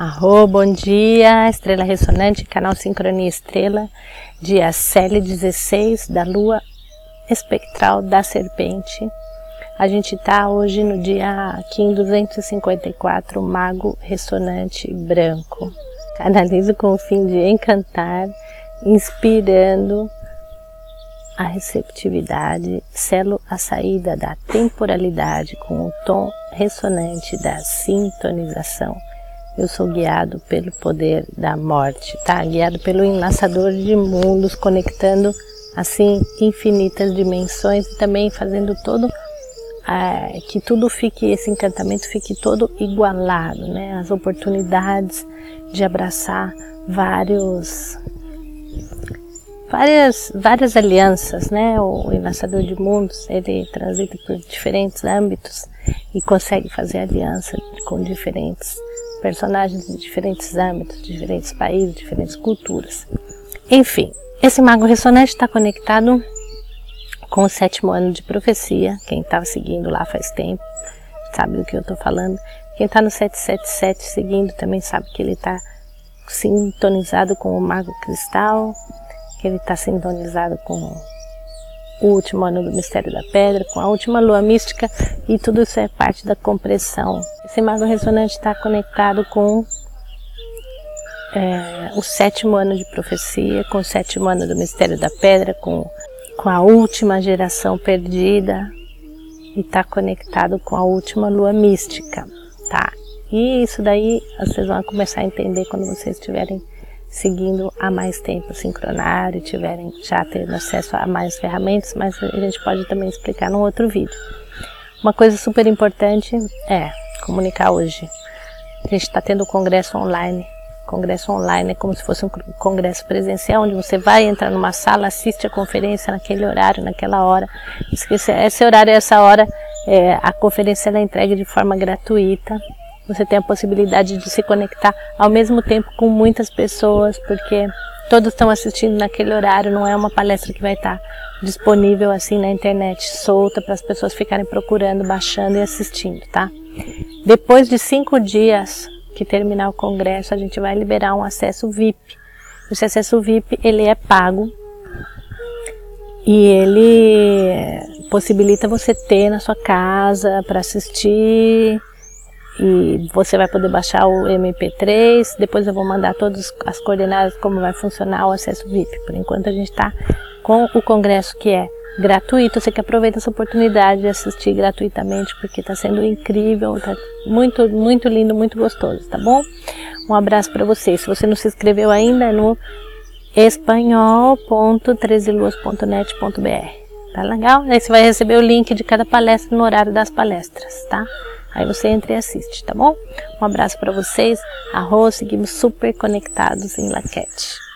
Arro, bom dia, Estrela Ressonante, canal Sincronia Estrela, dia CL16 da Lua Espectral da Serpente. A gente tá hoje no dia Kim 254, Mago Ressonante Branco. Canalizo com o fim de encantar, inspirando a receptividade, selo a saída da temporalidade com o tom ressonante da sintonização eu sou guiado pelo poder da morte, tá? Guiado pelo enlaçador de mundos, conectando assim infinitas dimensões e também fazendo todo é, que tudo fique, esse encantamento fique todo igualado, né? As oportunidades de abraçar vários várias, várias alianças, né? O enlaçador de mundos, ele transita por diferentes âmbitos e consegue fazer aliança com diferentes personagens de diferentes âmbitos, de diferentes países, diferentes culturas. Enfim, esse mago ressonante está conectado com o sétimo ano de profecia. Quem estava seguindo lá faz tempo sabe do que eu estou falando. Quem está no 777 seguindo também sabe que ele está sintonizado com o mago cristal, que ele está sintonizado com o último ano do mistério da pedra, com a última lua mística e tudo isso é parte da compressão. Esse mago ressonante está conectado com é, o sétimo ano de profecia, com o sétimo ano do mistério da pedra, com, com a última geração perdida e está conectado com a última lua mística, tá? E isso daí vocês vão começar a entender quando vocês estiverem seguindo há mais tempo sincronário, tiverem já tendo acesso a mais ferramentas, mas a gente pode também explicar num outro vídeo. Uma coisa super importante é comunicar hoje. A gente está tendo o congresso online. Congresso online é como se fosse um congresso presencial, onde você vai entrar numa sala, assiste a conferência naquele horário, naquela hora. Esse horário e essa hora, é, a conferência é entregue de forma gratuita você tem a possibilidade de se conectar ao mesmo tempo com muitas pessoas, porque todos estão assistindo naquele horário, não é uma palestra que vai estar disponível assim na internet, solta para as pessoas ficarem procurando, baixando e assistindo, tá? Depois de cinco dias que terminar o congresso, a gente vai liberar um acesso VIP. Esse acesso VIP, ele é pago e ele possibilita você ter na sua casa para assistir e você vai poder baixar o MP3. Depois eu vou mandar todas as coordenadas como vai funcionar o acesso VIP. Por enquanto a gente está com o congresso que é gratuito. Você que aproveita essa oportunidade de assistir gratuitamente porque está sendo incrível, está muito, muito lindo, muito gostoso, tá bom? Um abraço para vocês. Se você não se inscreveu ainda, é no espanhol.trezeluas.net.br. Tá legal? Aí você vai receber o link de cada palestra no horário das palestras, tá? Aí você entra e assiste, tá bom? Um abraço para vocês. Arroz, seguimos super conectados em Laquete.